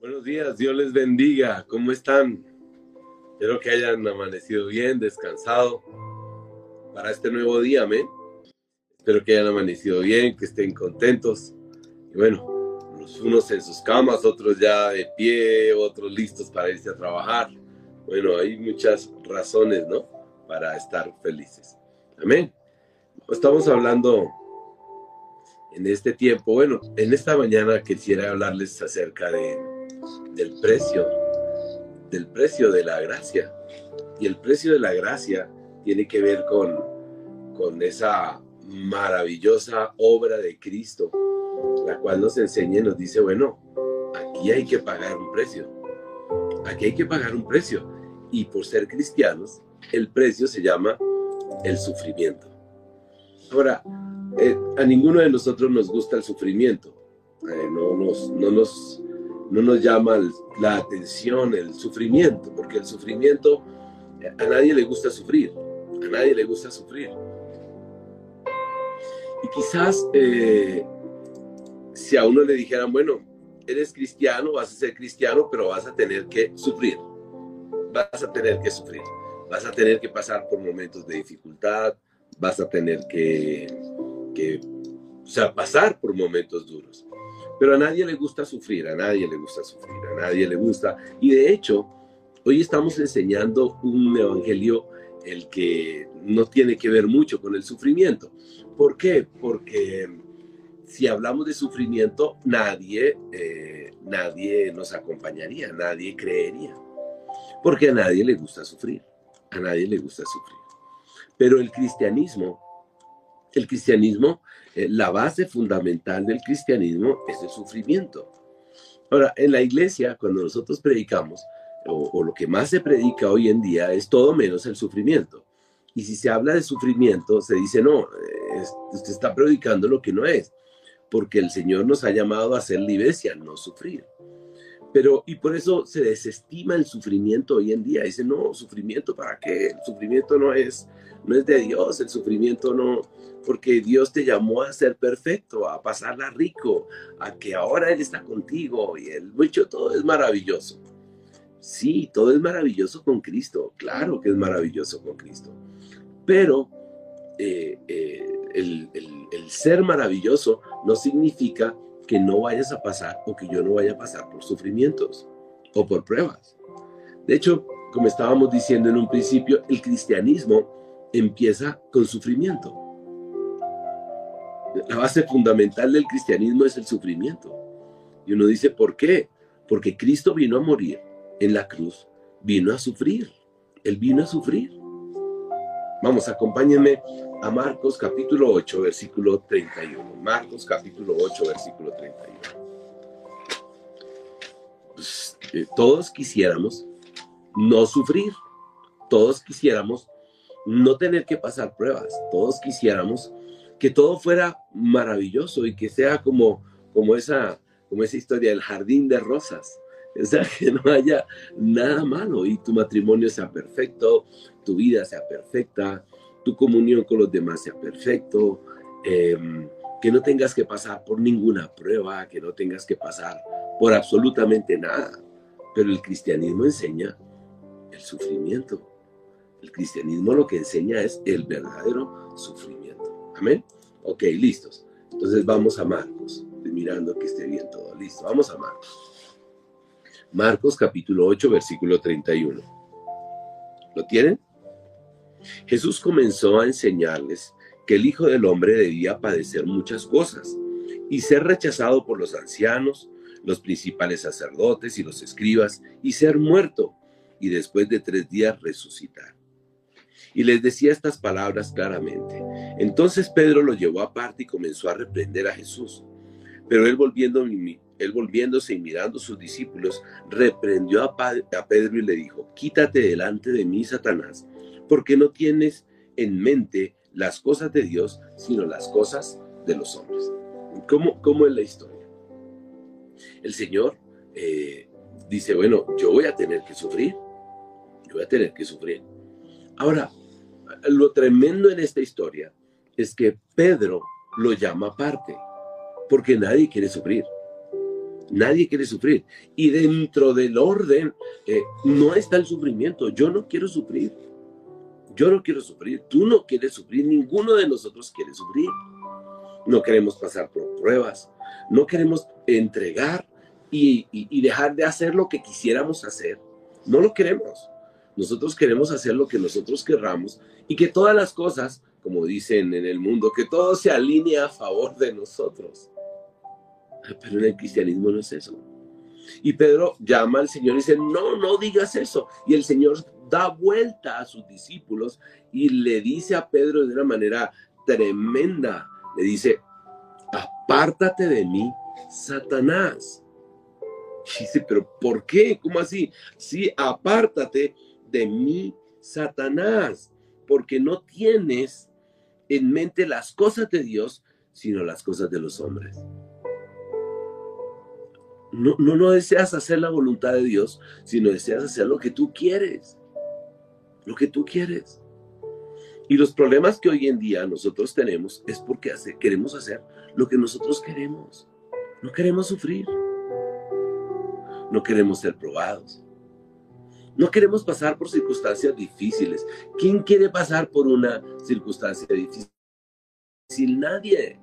Buenos días, Dios les bendiga. ¿Cómo están? Espero que hayan amanecido bien, descansado para este nuevo día, amén. Espero que hayan amanecido bien, que estén contentos. Y bueno, unos en sus camas, otros ya de pie, otros listos para irse a trabajar. Bueno, hay muchas razones, ¿no? Para estar felices. Amén. Estamos hablando en este tiempo, bueno, en esta mañana quisiera hablarles acerca de del precio, del precio de la gracia. Y el precio de la gracia tiene que ver con, con esa maravillosa obra de Cristo, la cual nos enseña y nos dice, bueno, aquí hay que pagar un precio. Aquí hay que pagar un precio. Y por ser cristianos, el precio se llama el sufrimiento. Ahora, eh, a ninguno de nosotros nos gusta el sufrimiento. Eh, no, nos, no nos no nos llama la atención el sufrimiento, porque el sufrimiento, a nadie le gusta sufrir, a nadie le gusta sufrir. Y quizás eh, si a uno le dijeran, bueno, eres cristiano, vas a ser cristiano, pero vas a tener que sufrir, vas a tener que sufrir, vas a tener que pasar por momentos de dificultad, vas a tener que, que o sea, pasar por momentos duros. Pero a nadie le gusta sufrir, a nadie le gusta sufrir, a nadie le gusta. Y de hecho, hoy estamos enseñando un evangelio el que no tiene que ver mucho con el sufrimiento. ¿Por qué? Porque si hablamos de sufrimiento, nadie, eh, nadie nos acompañaría, nadie creería. Porque a nadie le gusta sufrir, a nadie le gusta sufrir. Pero el cristianismo, el cristianismo eh, la base fundamental del cristianismo es el sufrimiento. Ahora, en la iglesia, cuando nosotros predicamos, o, lo que más se predica hoy en día es todo menos el sufrimiento. Y si se habla de sufrimiento, se dice, no, usted está predicando lo que no es, porque el Señor nos ha llamado a ser libres no sufrir. Pero, y por eso se desestima el sufrimiento hoy en día. Dice, no, sufrimiento, ¿para qué? El sufrimiento no es, no es de Dios, el sufrimiento no, porque Dios te llamó a ser perfecto, a pasarla rico, a que ahora Él está contigo y el mucho, todo es maravilloso. Sí, todo es maravilloso con Cristo, claro que es maravilloso con Cristo, pero eh, eh, el ser maravilloso no significa que no vayas a pasar o que yo no vaya a pasar por sufrimientos o por pruebas. De hecho, como estábamos diciendo en un principio, el cristianismo empieza con sufrimiento. La base fundamental del cristianismo es el sufrimiento. Y uno dice, ¿por qué? Porque Cristo vino a morir en la cruz, vino a sufrir. Él vino a sufrir. Vamos, acompáñenme a Marcos capítulo 8, versículo 31. Marcos capítulo 8, versículo 31. Pues, eh, todos quisiéramos no sufrir, todos quisiéramos no tener que pasar pruebas, todos quisiéramos que todo fuera maravilloso y que sea como, como, esa, como esa historia del jardín de rosas. O sea, que no haya nada malo y tu matrimonio sea perfecto, tu vida sea perfecta, tu comunión con los demás sea perfecto, em, que no tengas que pasar por ninguna prueba, que no tengas que pasar por absolutamente nada. Pero el cristianismo enseña el sufrimiento. El cristianismo lo que enseña es el verdadero sufrimiento. Amén. Ok, listos. Entonces vamos a Marcos, mirando que esté bien todo. Listo, vamos a Marcos. Marcos capítulo 8, versículo 31. ¿Lo tienen? Jesús comenzó a enseñarles que el Hijo del Hombre debía padecer muchas cosas y ser rechazado por los ancianos, los principales sacerdotes y los escribas, y ser muerto, y después de tres días resucitar. Y les decía estas palabras claramente. Entonces Pedro lo llevó aparte y comenzó a reprender a Jesús. Pero él, volviéndose y mirando a sus discípulos, reprendió a, a Pedro y le dijo, quítate delante de mí, Satanás, porque no tienes en mente las cosas de Dios, sino las cosas de los hombres. ¿Cómo, cómo es la historia? El Señor eh, dice, bueno, yo voy a tener que sufrir, yo voy a tener que sufrir. Ahora, lo tremendo en esta historia es que Pedro lo llama aparte, porque nadie quiere sufrir. Nadie quiere sufrir. Y dentro del orden eh, no está el sufrimiento. Yo no quiero sufrir. Yo no quiero sufrir. Tú no quieres sufrir. Ninguno de nosotros quiere sufrir. No queremos pasar por pruebas. No queremos entregar y, y dejar de hacer lo que quisiéramos hacer. No lo queremos. Nosotros queremos hacer lo que nosotros querramos y que todas las cosas, como dicen en el mundo, que todo se alinee a favor de nosotros. Pero en el cristianismo no es eso. Y Pedro llama al Señor y dice, no, no digas eso. Y el Señor da vuelta a sus discípulos y le dice a Pedro de una manera tremenda, le dice, apártate de mí, Satanás. Y dice, pero ¿por qué? ¿Cómo así? Sí, apártate de mí, Satanás, porque no tienes en mente las cosas de Dios, sino las cosas de los hombres. No, no, no deseas hacer la voluntad de Dios, sino deseas hacer lo que tú quieres. Lo que tú quieres. Y los problemas que hoy en día nosotros tenemos es porque queremos hacer lo que nosotros queremos. No queremos sufrir. No queremos ser probados. No queremos pasar por circunstancias difíciles. ¿Quién quiere pasar por una circunstancia difícil? Nadie.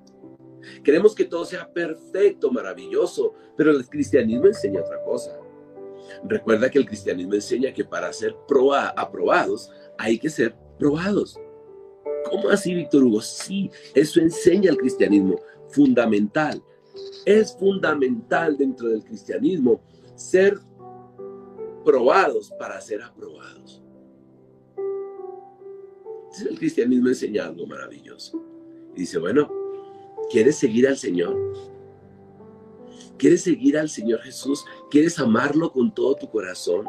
Queremos que todo sea perfecto, maravilloso, pero el cristianismo enseña otra cosa. Recuerda que el cristianismo enseña que para ser aprobados hay que ser probados. ¿Cómo así, Víctor Hugo? Sí, eso enseña el cristianismo, fundamental. Es fundamental dentro del cristianismo ser probados para ser aprobados. El cristianismo enseña algo maravilloso. Y dice, bueno, ¿quieres seguir al Señor? ¿Quieres seguir al Señor Jesús? ¿Quieres amarlo con todo tu corazón?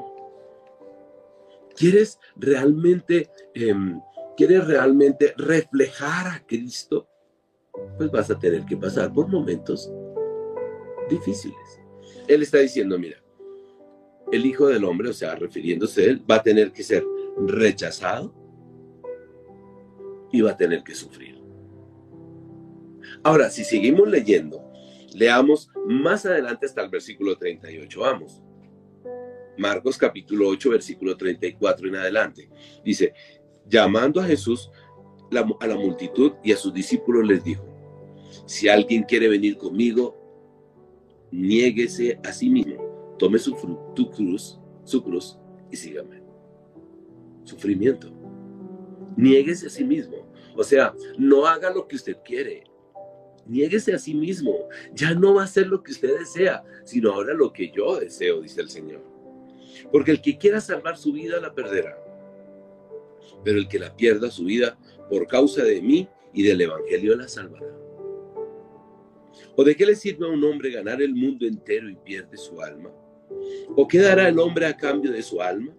¿Quieres realmente, em, quieres realmente reflejar a Cristo? Pues vas a tener que pasar por momentos difíciles. Él está diciendo, mira, el Hijo del Hombre, o sea, refiriéndose a él, va a tener que ser rechazado y va a tener que sufrir. Ahora, si seguimos leyendo, leamos más adelante hasta el versículo 38, vamos. Marcos capítulo 8, versículo 34 en adelante. Dice, llamando a Jesús a la multitud y a sus discípulos les dijo, si alguien quiere venir conmigo, niéguese a sí mismo tome su, tu cruz, su cruz y sígame. Sufrimiento. Niéguese a sí mismo. O sea, no haga lo que usted quiere. Niéguese a sí mismo. Ya no va a ser lo que usted desea, sino ahora lo que yo deseo, dice el Señor. Porque el que quiera salvar su vida la perderá. Pero el que la pierda su vida por causa de mí y del Evangelio la salvará. ¿O de qué le sirve a un hombre ganar el mundo entero y pierde su alma? ¿O qué dará el hombre a cambio de su alma?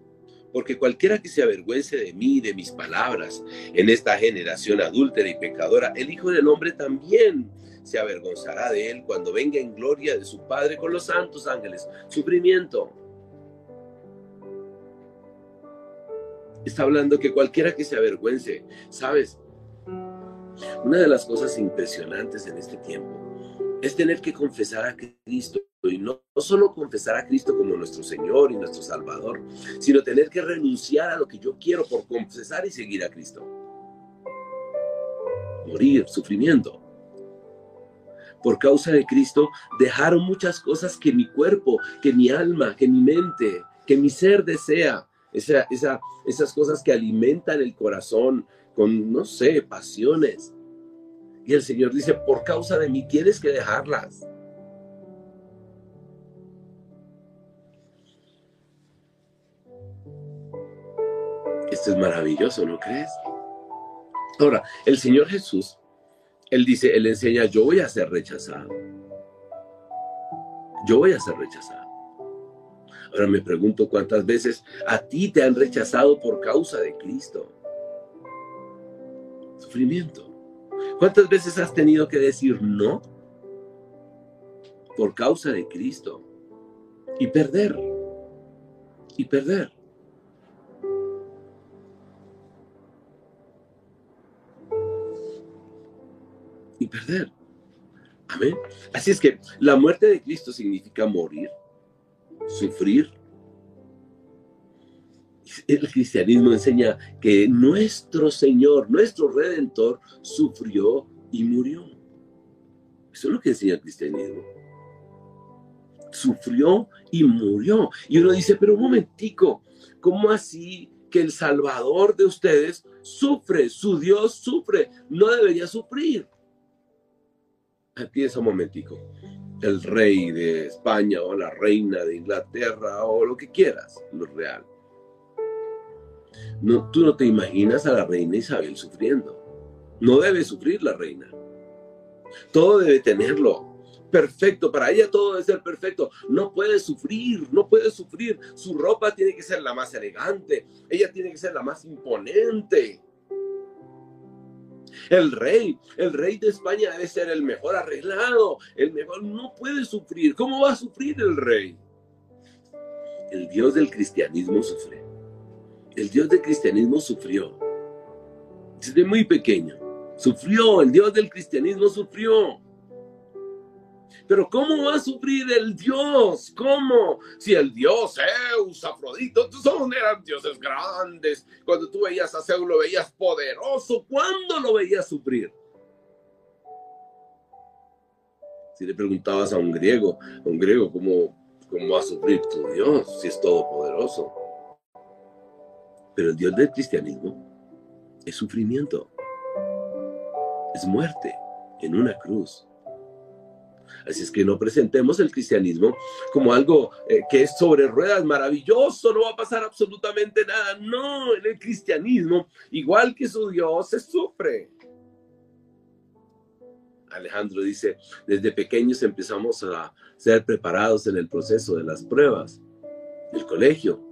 Porque cualquiera que se avergüence de mí y de mis palabras en esta generación adúltera y pecadora, el Hijo del Hombre también se avergonzará de él cuando venga en gloria de su Padre con los santos ángeles. Sufrimiento. Está hablando que cualquiera que se avergüence, ¿sabes? Una de las cosas impresionantes en este tiempo es tener que confesar a Cristo y no, solo confesar a Cristo como nuestro Señor y nuestro Salvador, sino tener que renunciar a lo que yo quiero por confesar y seguir a Cristo. Morir, sufrimiento. Por causa de Cristo dejaron muchas cosas que mi cuerpo, que mi alma, que mi mente, que mi ser desea. Esa, esa, esas cosas que alimentan el corazón con, no sé, pasiones y el Señor dice, por causa de mí tienes que dejarlas. Esto es maravilloso, ¿no crees? Ahora, el Señor Jesús, Él dice, Él enseña, yo voy a ser rechazado. Yo voy a ser rechazado. Ahora me pregunto cuántas veces a ti te han rechazado por causa de Cristo. Sufrimiento. ¿Cuántas veces has tenido que decir no por causa de Cristo? Y perder. Y perder. Y perder. Amén. Así es que la muerte de Cristo significa morir, sufrir. El cristianismo enseña que nuestro Señor, nuestro Redentor, sufrió y murió. Eso es lo que enseña el cristianismo. Sufrió y murió. Y uno dice, pero un momentico, ¿cómo así que el Salvador de ustedes sufre? Su Dios sufre, no debería sufrir. Piensa un momentico. El rey de España o la reina de Inglaterra o lo que quieras, lo real. No, tú no te imaginas a la reina Isabel sufriendo. No debe sufrir la reina. Todo debe tenerlo perfecto. Para ella todo debe ser perfecto. No puede sufrir, no puede sufrir. Su ropa tiene que ser la más elegante. Ella tiene que ser la más imponente. El rey, el rey de España debe ser el mejor arreglado, el mejor, no puede sufrir. ¿Cómo va a sufrir el rey? El Dios del cristianismo sufre. El Dios del cristianismo sufrió. Desde muy pequeño. Sufrió, el Dios del cristianismo sufrió. Pero ¿cómo va a sufrir el Dios? ¿Cómo? Si el Dios Zeus, Afrodito, son eran dioses grandes. Cuando tú veías a Zeus lo veías poderoso. ¿Cuándo lo veías sufrir? Si le preguntabas a un griego, a un griego, ¿cómo, cómo va a sufrir tu Dios si es todopoderoso? Pero el Dios del cristianismo es sufrimiento, es muerte en una cruz. Así es que no presentemos el cristianismo como algo eh, que es sobre ruedas, maravilloso, no va a pasar absolutamente nada. No, en el cristianismo, igual que su Dios, se sufre. Alejandro dice, desde pequeños empezamos a ser preparados en el proceso de las pruebas del colegio.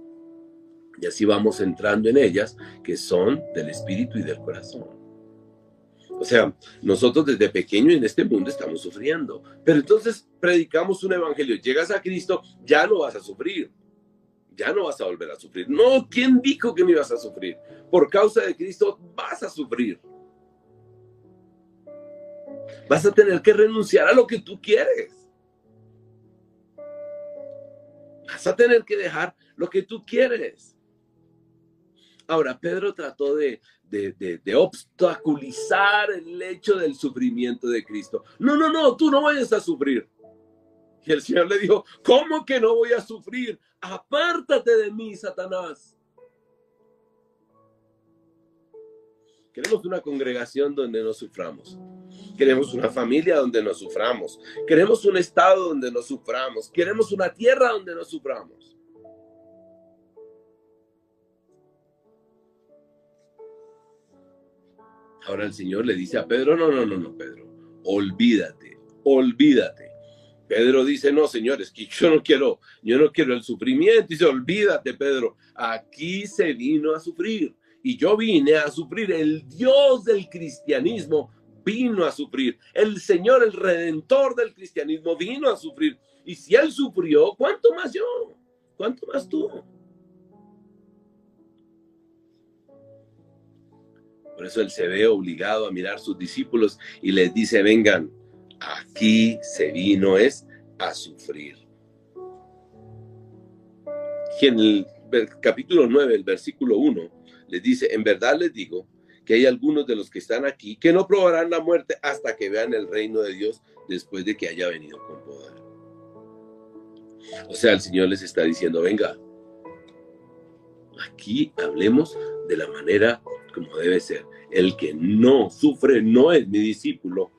Y así vamos entrando en ellas, que son del espíritu y del corazón. O sea, nosotros desde pequeño en este mundo estamos sufriendo. Pero entonces predicamos un evangelio. Llegas a Cristo, ya no vas a sufrir. Ya no vas a volver a sufrir. No, ¿quién dijo que no ibas a sufrir? Por causa de Cristo vas a sufrir. Vas a tener que renunciar a lo que tú quieres. Vas a tener que dejar lo que tú quieres. Ahora, Pedro trató de, obstaculizar el hecho del sufrimiento de Cristo. No, no, no, tú no vayas a sufrir. Y el Señor le dijo, ¿cómo que no voy a sufrir? Apártate de mí, Satanás. Queremos una congregación donde no suframos. Queremos una familia donde no suframos. Queremos un estado donde no suframos. Queremos una tierra donde no suframos. Ahora el Señor le dice a Pedro, no, no, no, no, Pedro, olvídate, olvídate. Pedro dice, no, señores, que yo no quiero, yo no quiero el sufrimiento. Dice, olvídate, Pedro, aquí se vino a sufrir. Y yo vine a sufrir. El Dios del cristianismo vino a sufrir. El Señor, el redentor del cristianismo, vino a sufrir. Y si Él sufrió, ¿cuánto más yo? ¿Cuánto más tú? Por eso él se ve obligado a mirar a sus discípulos y les dice, vengan, aquí se vino es a sufrir. Y en el capítulo 9, el versículo 1, les dice, en verdad les digo que hay algunos de los que están aquí que no probarán la muerte hasta que vean el reino de Dios después de que haya venido con poder. O sea, el Señor les está diciendo, venga, aquí hablemos de la manera como debe ser. El que no sufre no es mi discípulo.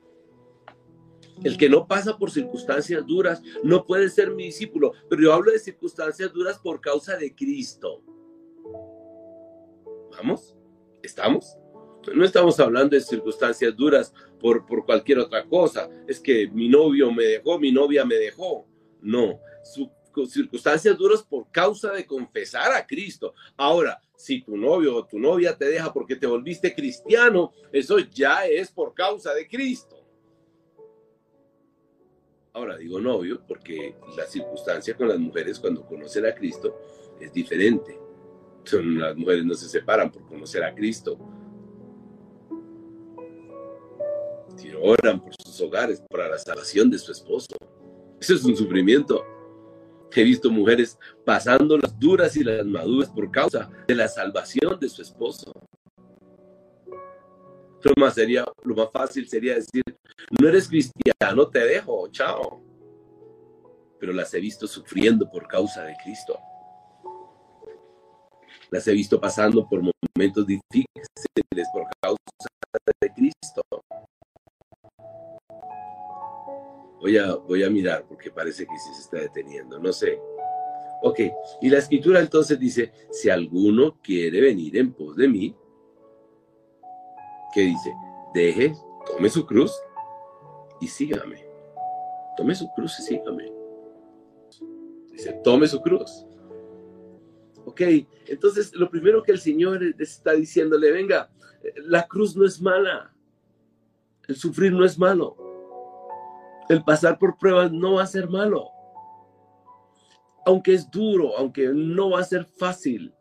El que no pasa por circunstancias duras no puede ser mi discípulo. Pero yo hablo de circunstancias duras por causa de Cristo. ¿Vamos? ¿Estamos? No estamos hablando de circunstancias duras por, por cualquier otra cosa. Es que mi novio me dejó, mi novia me dejó. No, su, circunstancias duras por causa de confesar a Cristo. Ahora, si tu novio o tu novia te deja porque te volviste cristiano, eso ya es por causa de Cristo. Ahora digo novio porque la circunstancia con las mujeres cuando conocen a Cristo es diferente. Las mujeres no se separan por conocer a Cristo. Si oran por sus hogares, para la salvación de su esposo. Eso es un sufrimiento. He visto mujeres pasando las duras y las maduras por causa de la salvación de su esposo. Lo más, sería, lo más fácil sería decir, no eres cristiano, te dejo, chao. Pero las he visto sufriendo por causa de Cristo. Las he visto pasando por momentos difíciles por causa de Cristo. Voy a, voy a mirar porque parece que sí se está deteniendo, no sé. Ok, y la escritura entonces dice, si alguno quiere venir en pos de mí, ¿qué dice? Deje, tome su cruz y sígame. Tome su cruz y sígame. Dice, tome su cruz. Ok, entonces lo primero que el Señor está diciéndole, venga, la cruz no es mala, el sufrir no es malo el pasar por pruebas no va a ser malo. Aunque es duro, aunque no va a ser fácil.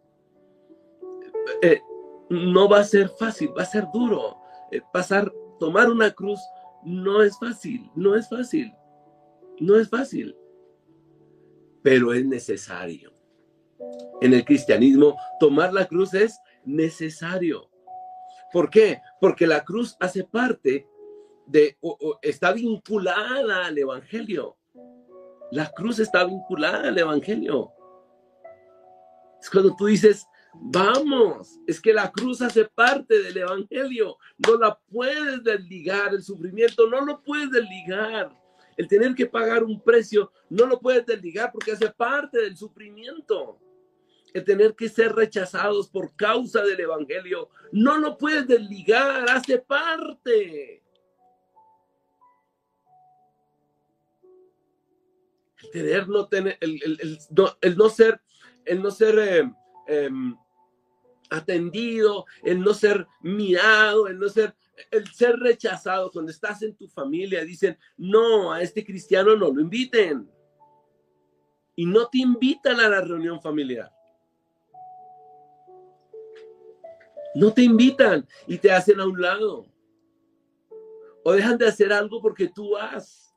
Eh, no va a ser fácil, va a ser duro. Eh, pasar, tomar una cruz no es fácil, no es fácil. No es fácil. Pero es necesario. En el cristianismo, tomar la cruz es necesario. ¿Por qué? Porque la cruz hace parte está vinculada al Evangelio. La cruz está vinculada al Evangelio. Es cuando tú dices, vamos, es que la cruz hace parte del Evangelio. No la puedes desligar, el sufrimiento no lo puedes desligar. El tener que pagar un precio no lo puedes desligar porque hace parte del sufrimiento. El tener que ser rechazados por causa del Evangelio no lo puedes desligar, hace parte. El tener no tener, el, no, ser, el no ser eh, em, atendido, el no ser mirado, el no ser, el ser rechazado. Cuando estás en tu familia, dicen, no, a este cristiano no lo inviten. Y no te invitan a la reunión familiar. No te invitan y te hacen a un lado. O dejan de hacer algo porque tú has.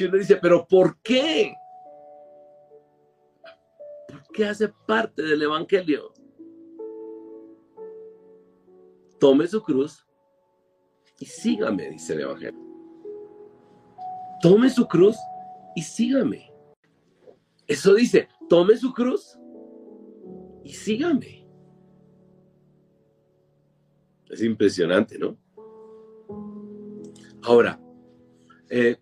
Uno dice, pero ¿por qué? Porque hace parte del Evangelio. Tome su cruz y sígame, dice el Evangelio. Tome su cruz y sígame. Eso dice, tome su cruz y sígame. Es impresionante, ¿no? Ahora, eh,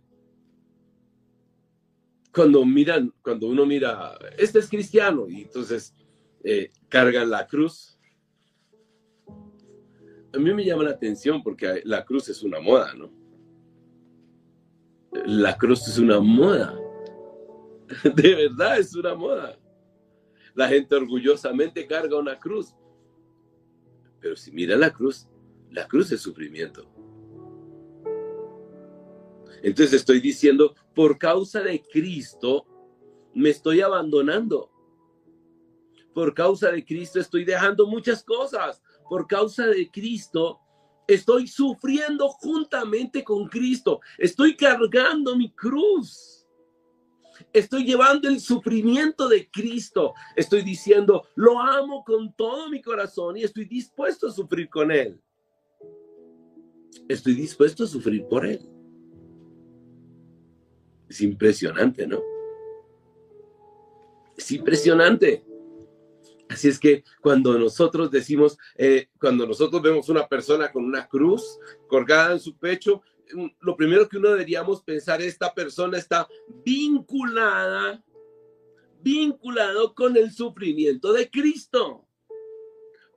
cuando miran, cuando uno mira, este es cristiano, y entonces eh, cargan la cruz. A mí me llama la atención porque la cruz es una moda, ¿no? La cruz es una moda. De verdad es una moda. La gente orgullosamente carga una cruz. Pero si mira la cruz, la cruz es sufrimiento. Entonces estoy diciendo, por causa de Cristo, me estoy abandonando. Por causa de Cristo estoy dejando muchas cosas. Por causa de Cristo estoy sufriendo juntamente con Cristo. Estoy cargando mi cruz. Estoy llevando el sufrimiento de Cristo. Estoy diciendo, lo amo con todo mi corazón y estoy dispuesto a sufrir con Él. Estoy dispuesto a sufrir por Él. Es impresionante, ¿no? Es impresionante. Así es que cuando nosotros decimos, eh, cuando nosotros vemos una persona con una cruz colgada en su pecho, mm, lo primero que uno deberíamos pensar, esta persona está vinculada, vinculado con el sufrimiento de Cristo.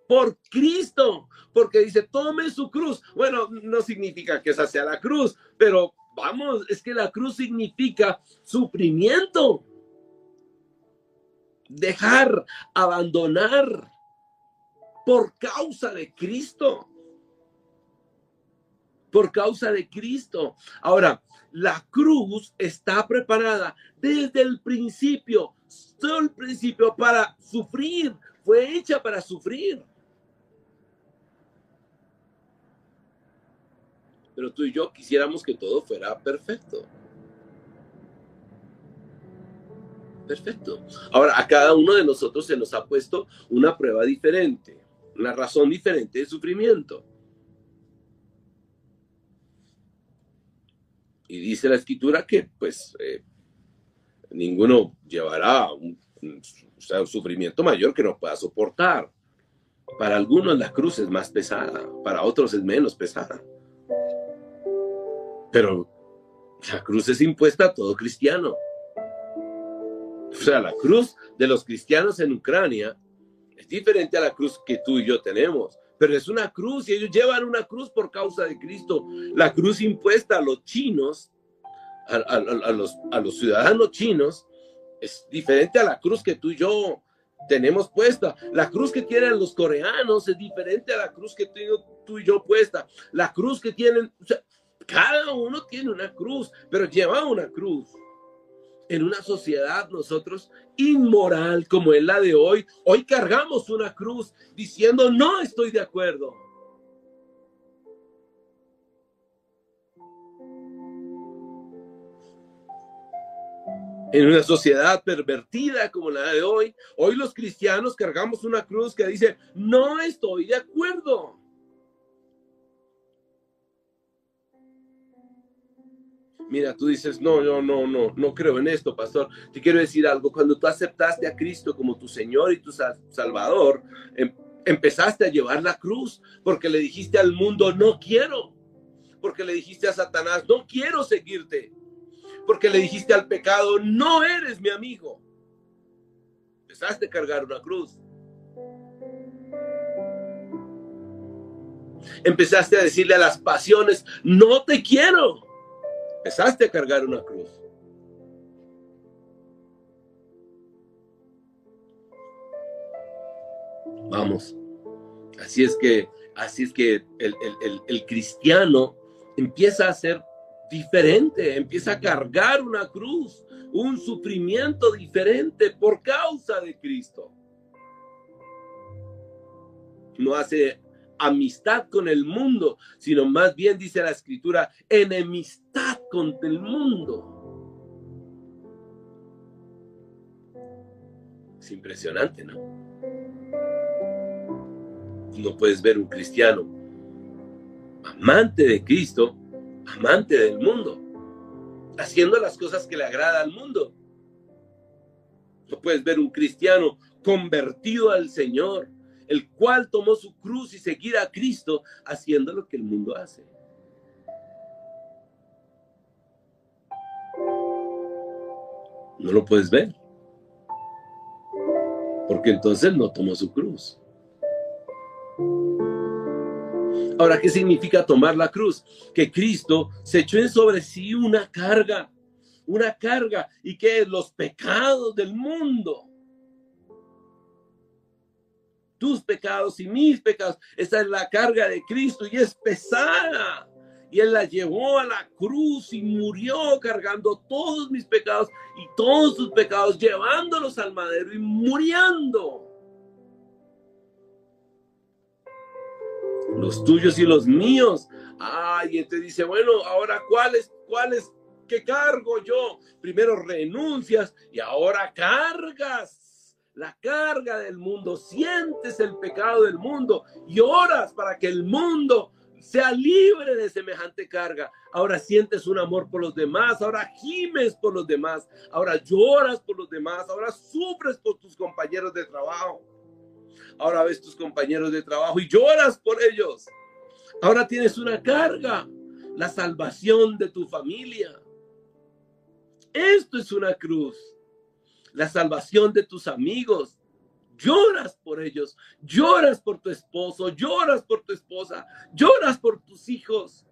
Por Cristo, porque dice, tome su cruz. Bueno, no significa que esa sea la cruz, pero Vamos, es que la cruz significa sufrimiento. Dejar, abandonar por causa de Cristo. Por causa de Cristo. Ahora, la cruz está preparada desde el principio, todo el principio para sufrir, fue hecha para sufrir. Pero tú y yo quisiéramos que todo fuera perfecto. Perfecto. Ahora, a cada uno de nosotros se nos ha puesto una prueba diferente, una razón diferente de sufrimiento. Y dice la escritura que, pues, eh, ninguno llevará un, un sufrimiento mayor que no pueda soportar. Para algunos la cruz es más pesada, para otros es menos pesada. Pero la cruz es impuesta a todo cristiano. O sea, la cruz de los cristianos en Ucrania es diferente a la cruz que tú y yo tenemos. Pero es una cruz y ellos llevan una cruz por causa de Cristo. La cruz impuesta a los chinos, a, los, a los ciudadanos chinos, es diferente a la cruz que tú y yo tenemos puesta. La cruz que tienen los coreanos es diferente a la cruz que tengo tú y yo puesta. La cruz que tienen, cada uno tiene una cruz, pero lleva una cruz. En una sociedad nosotros inmoral como es la de hoy, hoy cargamos una cruz diciendo no estoy de acuerdo. en una sociedad pervertida como la de hoy, hoy los cristianos cargamos una cruz que dice, no estoy de acuerdo. Mira, tú dices, no, no, no, no, no creo en esto, pastor. Te quiero decir algo, cuando tú aceptaste a Cristo como tu Señor y tu Salvador, em, empezaste a llevar la cruz porque le dijiste al mundo, no quiero, porque le dijiste a Satanás, no quiero seguirte porque le dijiste al pecado, no eres mi amigo. Empezaste a cargar una cruz. Empezaste a decirle a las pasiones, no te quiero. Empezaste a cargar una cruz. Vamos. Así es que, así es que el, el cristiano empieza a ser diferente, empieza a cargar una cruz, un sufrimiento diferente por causa de Cristo. No hace amistad con el mundo, sino más bien dice la escritura, enemistad con el mundo. Es impresionante, ¿no? No puedes ver un cristiano amante de Cristo amante del mundo, haciendo las cosas que le agrada al mundo. No puedes ver un cristiano convertido al Señor, el cual tomó su cruz y seguir a Cristo haciendo lo que el mundo hace. No lo puedes ver. Porque entonces no tomó su cruz. Ahora, ¿qué significa tomar la cruz? Que Cristo se echó en sobre sí una carga, una carga, y que los pecados del mundo, tus pecados y mis pecados, esa es la carga de Cristo y es pesada. Y Él la llevó a la cruz y murió cargando todos mis pecados y todos sus pecados, llevándolos al madero y muriendo. los tuyos y los míos. Ay, y te dice, bueno, ahora cuáles, cuáles, qué cargo yo? Primero renuncias y ahora cargas la carga del mundo, sientes el pecado del mundo y oras para que el mundo sea libre de semejante carga. Ahora sientes un amor por los demás, ahora gimes por los demás, ahora lloras por los demás, ahora sufres por tus compañeros de trabajo. Ahora ves tus compañeros de trabajo y lloras por ellos. Ahora tienes una carga, la salvación de tu familia. Esto es una cruz. La salvación de tus amigos. Lloras por ellos, lloras por tu esposo, lloras por tu esposa, lloras por tus hijos,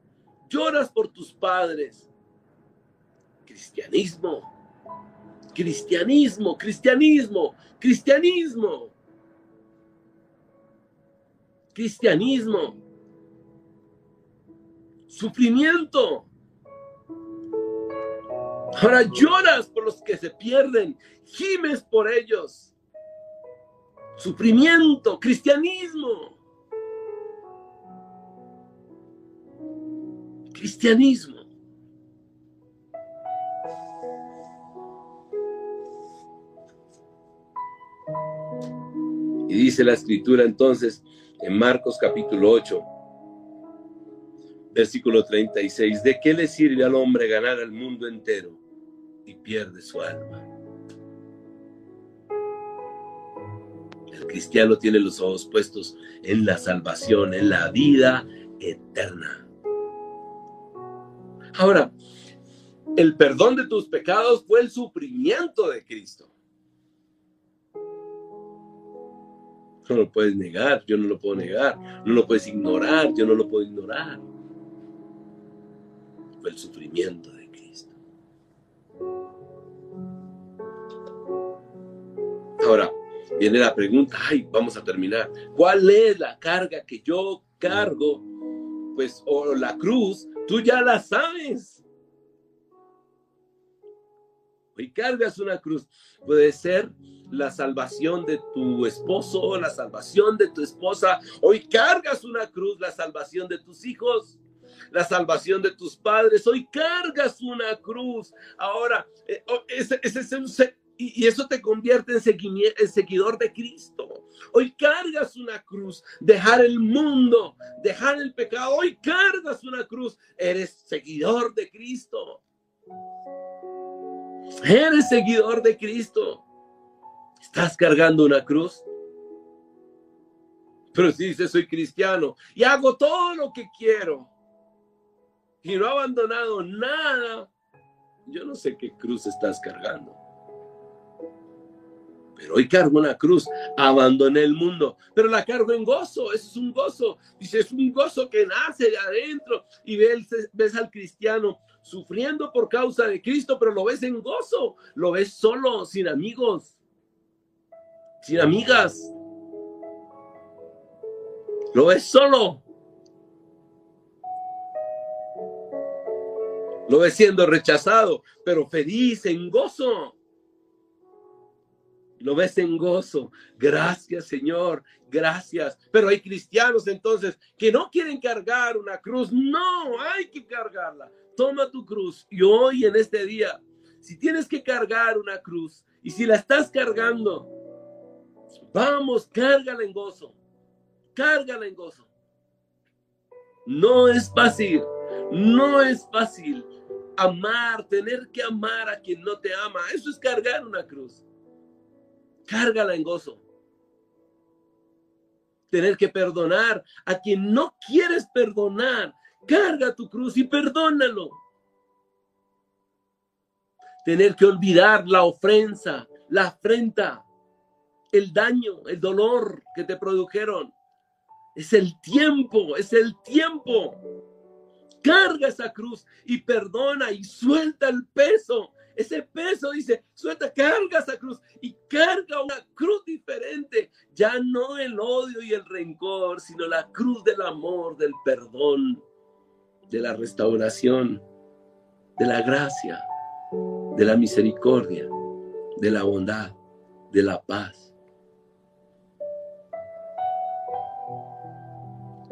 lloras por tus padres. Cristianismo, cristianismo, cristianismo, cristianismo cristianismo, sufrimiento. Ahora lloras por los que se pierden, gimes por ellos. Sufrimiento, cristianismo. cristianismo. Y dice la escritura entonces en Marcos capítulo 8, versículo 36, ¿de qué le sirve al hombre ganar el mundo entero pierde su alma? El cristiano tiene los ojos puestos en la salvación, en la vida eterna. Ahora, el perdón de tus pecados fue el sufrimiento de Cristo. No lo puedes negar, yo no lo puedo negar. No lo puedes ignorar, yo no lo puedo ignorar. Fue el sufrimiento de Cristo. Viene la pregunta, ay, vamos a terminar. ¿Cuál es la carga que yo cargo? Pues, o la cruz, tú ya la sabes. Y cargas una cruz. Puede ser la salvación de tu esposo, la salvación de tu esposa. Hoy cargas una cruz, la salvación de tus hijos, la salvación de tus padres. Hoy cargas una cruz. Ahora, eh, oh, ese, es un, y, eso te convierte en, seguidor de Cristo. Hoy cargas una cruz, dejar el mundo, dejar el pecado. Hoy cargas una cruz, eres seguidor de Cristo. Eres seguidor de Cristo. ¿Estás cargando una cruz? Pero si dices soy cristiano y hago todo lo que quiero y no he abandonado nada, yo no sé qué cruz estás cargando. Pero hoy cargo una cruz, abandoné el mundo, pero la cargo en gozo, eso es un gozo. Dice, es un gozo que nace de adentro y ves, ves al cristiano sufriendo por causa de Cristo, pero lo ves en gozo, lo ves solo, sin amigos, sin amigas. Lo ves solo. Lo ves siendo rechazado, pero feliz, en gozo. Lo ves en gozo. Gracias, Señor. Gracias. Pero hay cristianos entonces que no quieren cargar una cruz. No, hay que cargarla. Toma tu cruz. Y hoy en este día, si tienes que cargar una cruz y si la estás cargando, Vamos, cárgala en gozo. Cárgala en gozo. No es fácil. No es fácil amar, tener que amar a quien no te ama. Eso es cargar una cruz. Cárgala en gozo. Tener que perdonar a quien no quieres perdonar. Carga tu cruz y perdónalo. Tener que olvidar la ofensa, la afrenta el daño, el dolor que te produjeron. Es el tiempo, es el tiempo. Carga esa cruz y perdona y suelta el peso. Ese peso dice, suelta, carga esa cruz y carga una cruz diferente. Ya no el odio y el rencor, sino la cruz del amor, del perdón, de la restauración, de la gracia, de la misericordia, de la bondad, de la paz.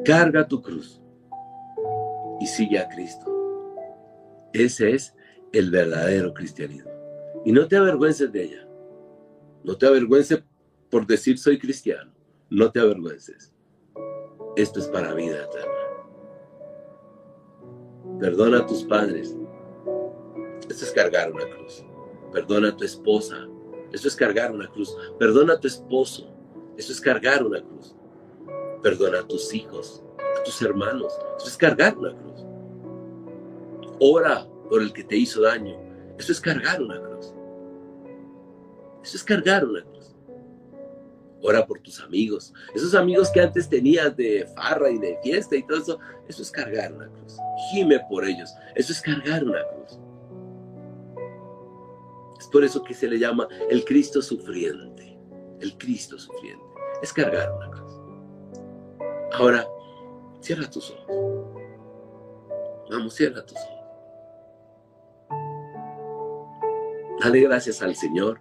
Carga tu cruz y sigue a Cristo. Ese es el verdadero cristianismo. Y no te avergüences de ella. No te avergüences por decir soy cristiano. No te avergüences. Esto es para vida eterna. Perdona a tus padres. Esto es cargar una cruz. Perdona a tu esposa. Esto es cargar una cruz. Perdona a tu esposo. Esto es cargar una cruz. Perdona a tus hijos, a tus hermanos. Eso es cargar una cruz. Ora por el que te hizo daño. Eso es cargar una cruz. Eso es cargar una cruz. Ora por tus amigos. Esos amigos que antes tenías de farra y de fiesta y todo eso. Eso es cargar una cruz. Gime por ellos. Eso es cargar una cruz. Es por eso que se le llama el Cristo sufriente. El Cristo sufriente. Es cargar una cruz. Ahora, cierra tus ojos. Vamos, cierra tus ojos. Dale gracias al Señor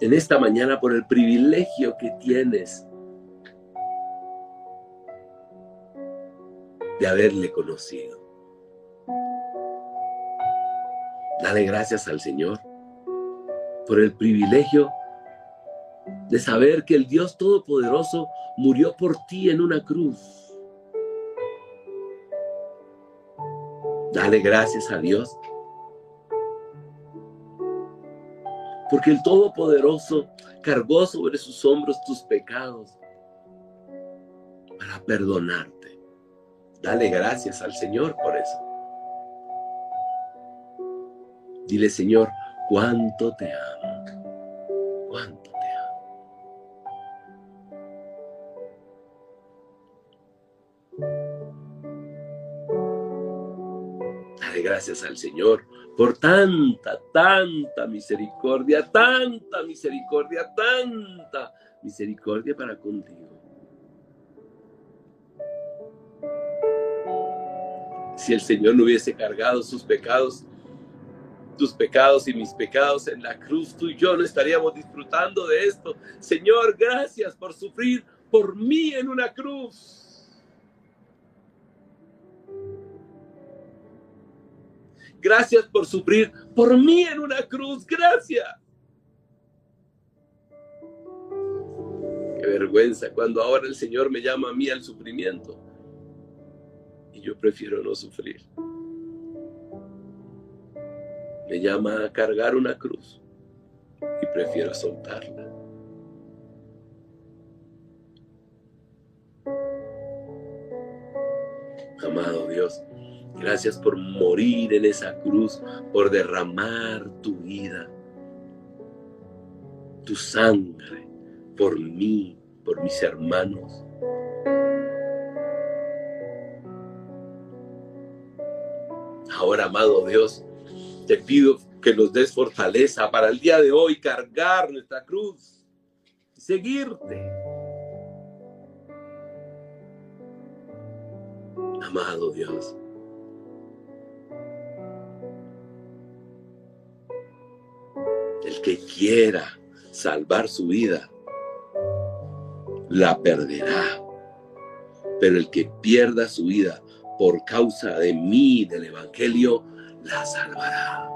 en esta mañana por el privilegio que tienes de haberle conocido. Dale gracias al Señor por el privilegio de saber que el Dios Todopoderoso murió por ti en una cruz. Dale gracias a Dios porque el Todopoderoso cargó sobre sus hombros tus pecados para perdonarte. Dale gracias al Señor por eso. Dile, Señor, cuánto te amo. Cuánto te amo. Dale gracias al Señor por tanta, tanta misericordia, tanta misericordia, tanta misericordia para contigo. Si el Señor no hubiese cargado sus pecados, tus pecados y mis pecados en la cruz, tú y yo no estaríamos disfrutando de esto. Señor, gracias por sufrir por mí en una cruz. Gracias por sufrir por mí en una cruz. Gracias. Qué vergüenza cuando ahora el Señor me llama a mí al sufrimiento. Y yo prefiero no sufrir. Me llama a cargar una cruz y prefiero soltarla. Amado Dios, Gracias por morir en esa cruz, por derramar tu vida, tu sangre, por mí, por mis hermanos. Ahora, amado Dios, te pido que nos des fortaleza para el día de hoy cargar nuestra cruz y seguirte. Amado Dios, quiera salvar su vida, la perderá. Pero el que pierda su vida por causa de mí, del Evangelio, la salvará.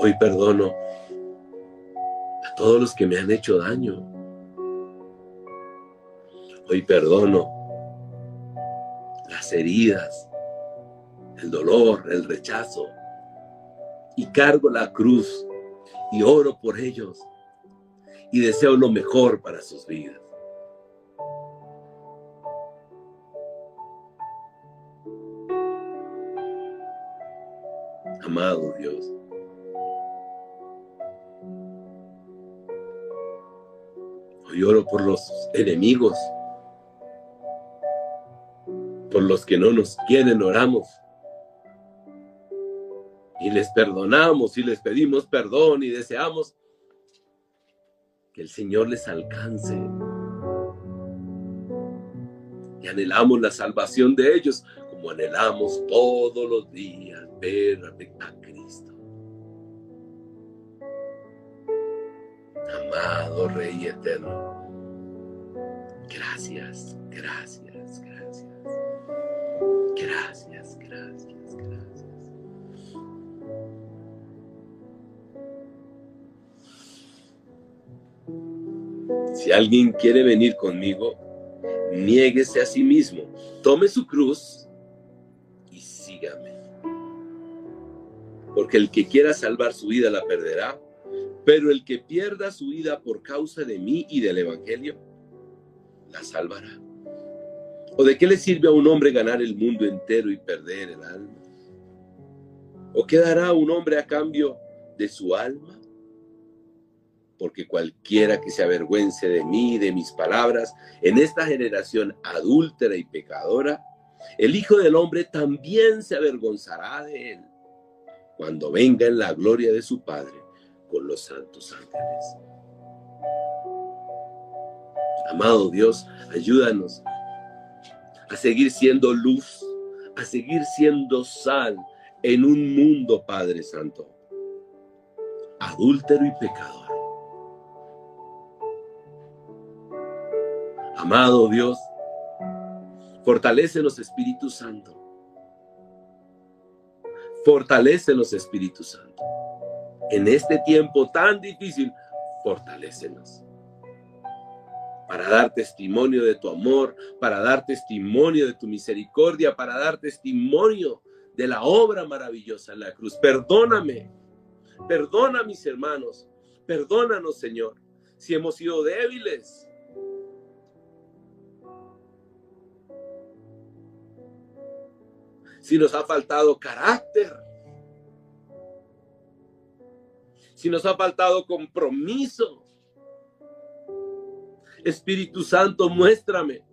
Hoy perdono a todos los que me han hecho daño. Hoy perdono las heridas el dolor, el rechazo, y cargo la cruz y oro por ellos y deseo lo mejor para sus vidas. Amado Dios, hoy oro por los enemigos, por los que no nos quieren, oramos y les perdonamos y les pedimos perdón y deseamos que el Señor les alcance. Y anhelamos la salvación de ellos como anhelamos todos los días ver a Cristo. Amado Rey Eterno, gracias, gracias, gracias. Gracias, gracias. Si alguien quiere venir conmigo, niéguese a sí mismo, tome su cruz y sígame. Porque el que quiera salvar su vida la perderá, pero el que pierda su vida por causa de mí y del Evangelio, la salvará. ¿O de qué le sirve a un hombre ganar el mundo entero y perder el alma? ¿O qué dará un hombre a cambio de su alma? Porque cualquiera que se avergüence de mí y de mis palabras en esta generación adúltera y pecadora, el Hijo del Hombre también se avergonzará de él cuando venga en la gloria de su Padre con los santos ángeles. Amado Dios, ayúdanos a seguir siendo luz, a seguir siendo sal en un mundo, Padre Santo, adúltero y pecador. Amado Dios, fortalecenos Espíritu Santo. Fortalecenos Espíritu Santo. En este tiempo tan difícil, fortalecenos para dar testimonio de tu amor, para dar testimonio de tu misericordia, para dar testimonio de la obra maravillosa en la cruz. Perdóname, perdona mis hermanos, perdónanos Señor, si hemos sido débiles. Si nos ha faltado carácter. Si nos ha faltado compromiso Espíritu Santo, muéstrame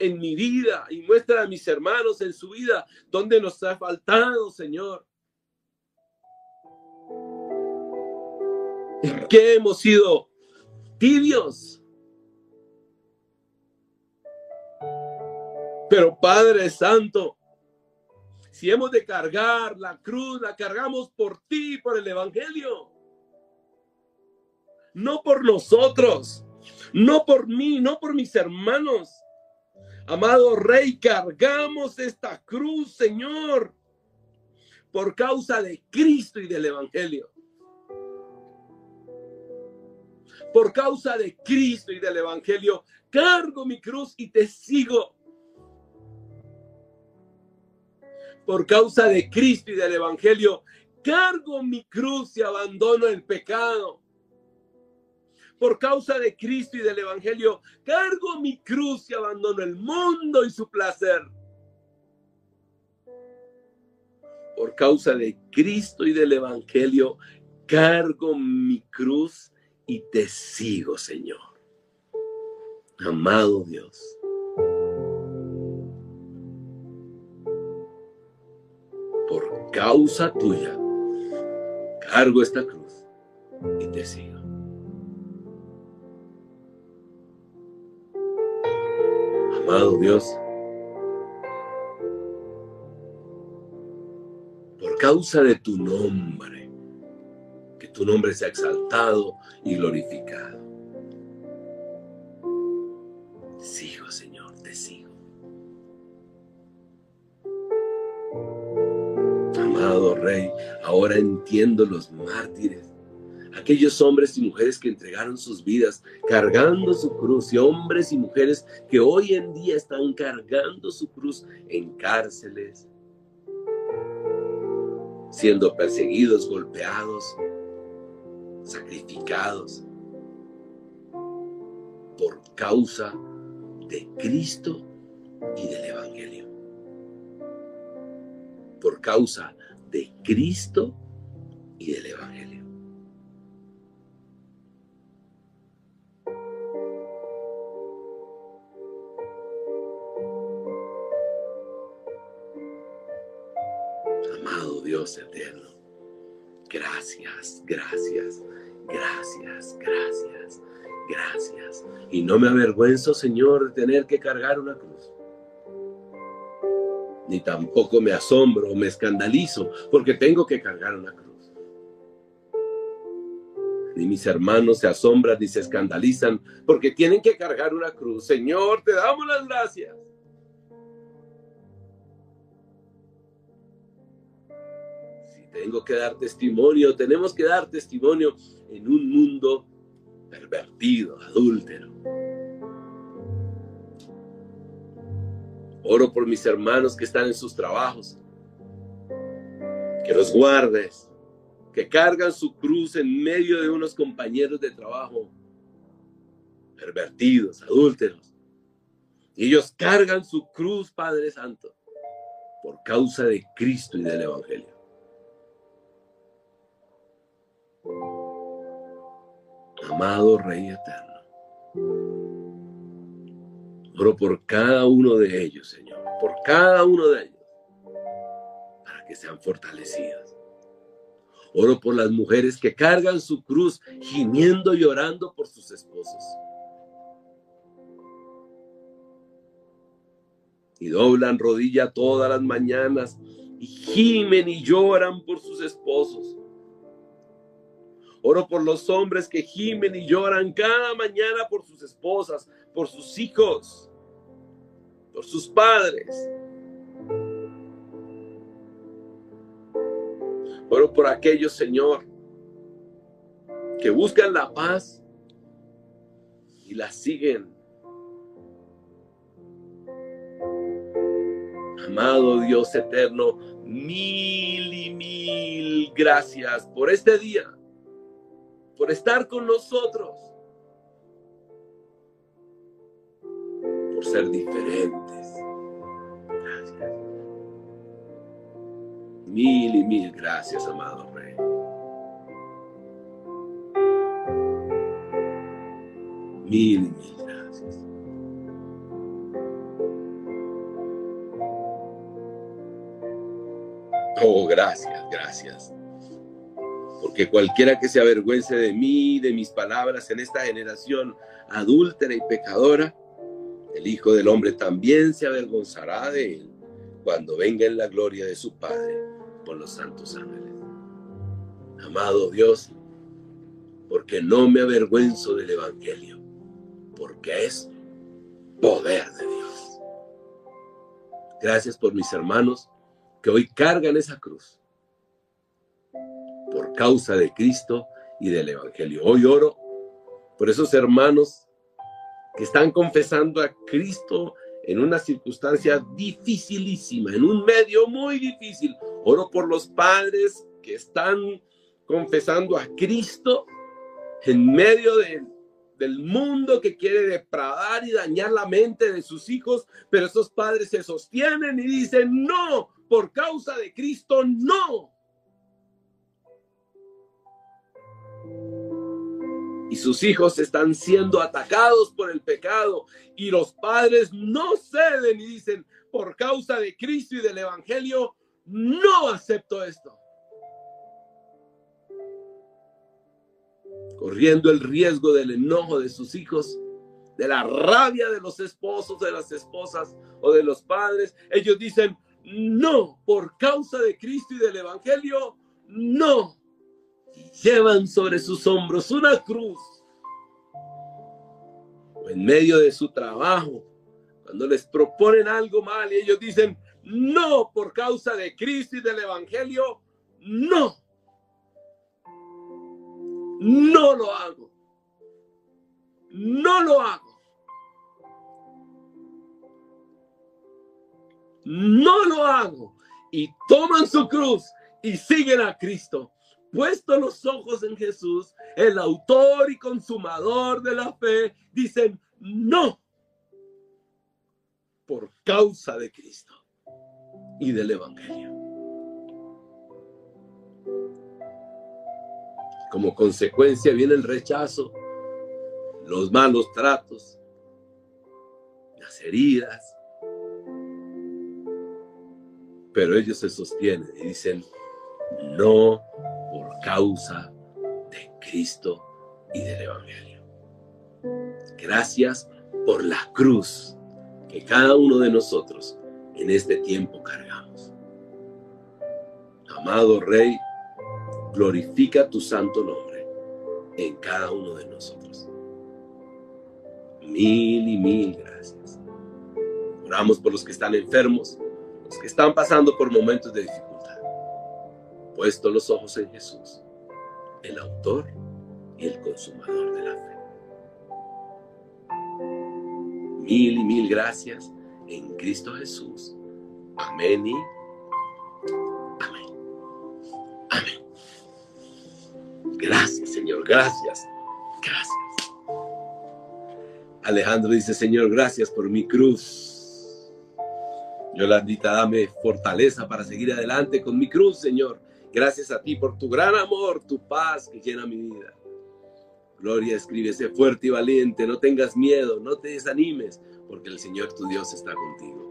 en mi vida y muestra a mis hermanos en su vida donde nos ha faltado, Señor. ¿En qué hemos sido tibios? Pero Padre Santo, si hemos de cargar la cruz, la cargamos por ti, por el Evangelio. No por nosotros no por mí, no por mis hermanos. Amado Rey, cargamos esta cruz, Señor, por causa de Cristo y del Evangelio. Por causa de Cristo y del Evangelio, cargo mi cruz y te sigo. Por causa de Cristo y del Evangelio, cargo mi cruz y abandono el pecado por causa de Cristo y del Evangelio, cargo mi cruz y abandono el mundo y su placer. Por causa de Cristo y del Evangelio, cargo mi cruz y te sigo, Señor. Amado Dios. Causa tuya, cargo esta cruz y te sigo. amado Dios, por causa de tu nombre, que tu nombre sea exaltado y glorificado. Ahora entiendo los mártires aquellos hombres y mujeres que entregaron sus vidas cargando su cruz y hombres y mujeres que hoy en día están cargando su cruz en cárceles, siendo perseguidos, golpeados, sacrificados por causa de Cristo y del Evangelio. Por causa de Cristo y del Evangelio. eterno. Gracias, gracias, gracias, gracias, gracias. Y no me avergüenzo, Señor, de tener que cargar una cruz. Ni tampoco me asombro o me escandalizo porque tengo que cargar una cruz. Ni mis hermanos se asombran ni se escandalizan porque tienen que cargar una cruz. Señor, te damos las gracias. tengo que dar testimonio, tenemos que dar testimonio en un mundo pervertido, adúltero. Oro por mis hermanos que están en sus trabajos, que los guardes, que cargan su cruz en medio de unos compañeros de trabajo pervertidos, adúlteros. Y ellos cargan su cruz, Padre Santo, por causa de Cristo y del Evangelio. amado Rey eterno. Oro por cada uno de ellos, Señor, por cada uno de ellos, para que sean fortalecidos. Oro por las mujeres que cargan su cruz, gimiendo y llorando por sus esposos. Y doblan rodilla todas las mañanas y gimen y lloran por sus esposos Oro por los hombres que gimen y lloran cada mañana por sus esposas, por sus hijos, por sus padres. Oro por aquellos, Señor, que buscan la paz y la siguen. Amado Dios eterno, mil y mil gracias por este día, por estar con nosotros, por ser diferentes. Mil y mil gracias, amado Rey. Mil y mil gracias. Oh, gracias, gracias. Porque cualquiera que se avergüence de mí, de mis palabras en esta generación adúltera y pecadora, el Hijo del Hombre también se avergonzará de él cuando venga en la gloria de su Padre con los santos ángeles. Amado Dios, porque no me avergüenzo del Evangelio porque es poder de Dios. Gracias por mis hermanos que hoy cargan esa cruz por causa de Cristo y del Evangelio. Hoy oro por esos hermanos que están confesando a Cristo en una circunstancia dificilísima, en un medio muy difícil. Oro por los padres que están confesando a Cristo en medio de del mundo que quiere depravar y dañar la mente de sus hijos, pero esos padres se sostienen y dicen, no, por causa de Cristo, no. Y sus hijos están siendo atacados por el pecado y los padres no ceden y dicen, por causa de Cristo y del Evangelio, no acepto esto. corriendo el riesgo del enojo de sus hijos, de la rabia de los esposos, de las esposas o de los padres. Ellos dicen, no, por causa de Cristo y del Evangelio, no. Llevan sobre sus hombros una cruz. O en medio de su trabajo, cuando les proponen algo mal y ellos dicen, no, por causa de Cristo y del Evangelio, no no lo hago. No lo hago. No lo hago. Y toman su cruz y siguen a Cristo. Puesto los ojos en Jesús, el autor y consumador de la fe, dicen no por causa de Cristo y del Evangelio. Como consecuencia viene el rechazo, los malos tratos, las heridas. Pero ellos se sostienen y dicen, no por causa de Cristo y del Evangelio. Gracias por la cruz que cada uno de nosotros en este tiempo cargamos. Amado Rey, glorifica tu santo nombre en cada uno de nosotros. Mil y mil gracias. Oramos por los que están enfermos, los que están pasando por momentos de dificultad. Puesto los ojos en Jesús, el autor y el consumador de la fe. Mil y mil gracias en Cristo Jesús. Amén y Gracias, Señor, gracias, gracias. Alejandro dice, Señor, gracias por mi cruz. Yolandita, dame fortaleza para seguir adelante con mi cruz, Señor. Gracias a ti por tu gran amor, tu paz que llena mi vida. Gloria, escribe, sé fuerte y valiente, no tengas miedo, no te desanimes, porque el Señor tu Dios está contigo.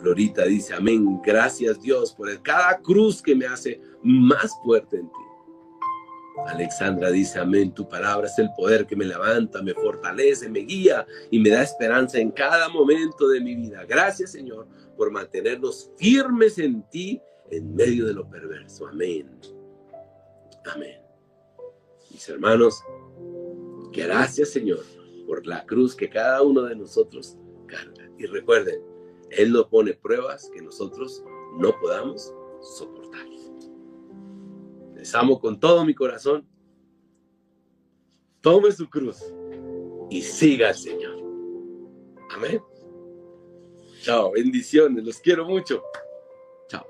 Glorita dice, amén, gracias Dios por cada cruz que me hace más fuerte en ti. Alexandra dice, amén, tu palabra es el poder que me levanta, me fortalece, me guía y me da esperanza en cada momento de mi vida. Gracias, Señor, por mantenernos firmes en ti en medio de lo perverso. Amén. Amén. Mis hermanos, gracias Señor por la cruz que cada uno de nosotros carga. Y recuerden, Él no pone pruebas que nosotros no podamos soportar. Les amo con todo mi corazón. Tome su cruz y siga al Señor. Amén. Chao, bendiciones, los quiero mucho. Chao.